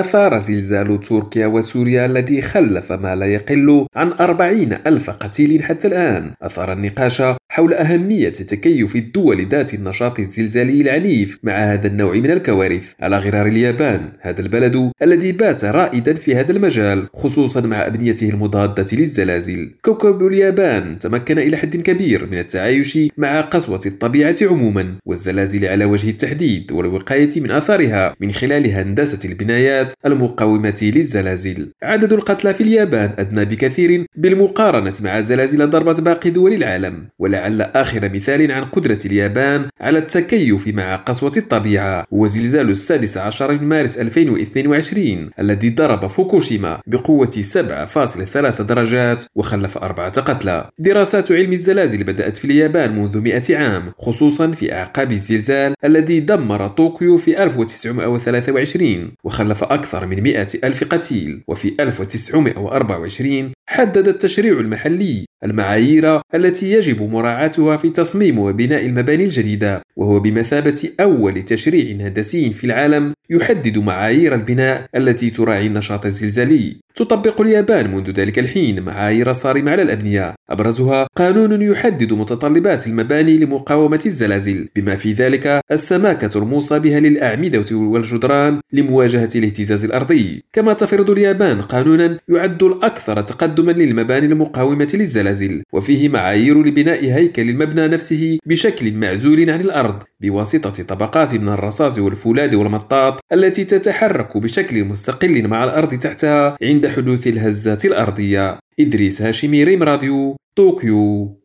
أثار زلزال تركيا وسوريا الذي خلف ما لا يقل عن أربعين ألف قتيل حتى الآن. أثار النقاش حول أهمية تكيف الدول ذات النشاط الزلزالي العنيف مع هذا النوع من الكوارث. على غرار اليابان هذا البلد الذي بات رائدا في هذا المجال خصوصا مع أبنيته المضادة للزلازل. كوكب اليابان تمكن إلى حد كبير من التعايش مع قسوة الطبيعة عموما والزلازل على وجه التحديد والوقاية من آثارها من خلال هندسة البنايات المقاومة للزلازل. عدد القتلى في اليابان أدنى بكثير بالمقارنة مع زلازل ضربت باقي دول العالم ولعل آخر مثال عن قدرة اليابان على التكيف مع قسوة الطبيعة هو زلزال السادس عشر من مارس 2022 الذي ضرب فوكوشيما بقوة 7.3 درجات وخلف أربعة قتلى. دراسات علم الزلازل بدأت في اليابان منذ 100 عام خصوصا في أعقاب الزلزال الذي دمر طوكيو في 1923 وخلف أكثر من 100 ألف قتيل وفي 1924 حدد التشريع المحلي المعايير التي يجب مراعاتها في تصميم وبناء المباني الجديدة وهو بمثابة أول تشريع هندسي في العالم يحدد معايير البناء التي تراعي النشاط الزلزالي. تطبق اليابان منذ ذلك الحين معايير صارمة على الأبنية. أبرزها قانون يحدد متطلبات المباني لمقاومة الزلازل بما في ذلك السماكة الموصى بها للأعمدة والجدران لمواجهة الاهتزاز الأرضي. كما تفرض اليابان قانونا يعد الأكثر تقدما للمباني المقاومة للزلازل وفيه معايير لبناء هيكل المبنى نفسه بشكل معزول عن الأرض بواسطة طبقات من الرصاص والفولاذ والمطاط التي تتحرك بشكل مستقل مع الأرض تحتها عند حدوث الهزات الأرضية. إدريس هاشمي ريم راديو طوكيو.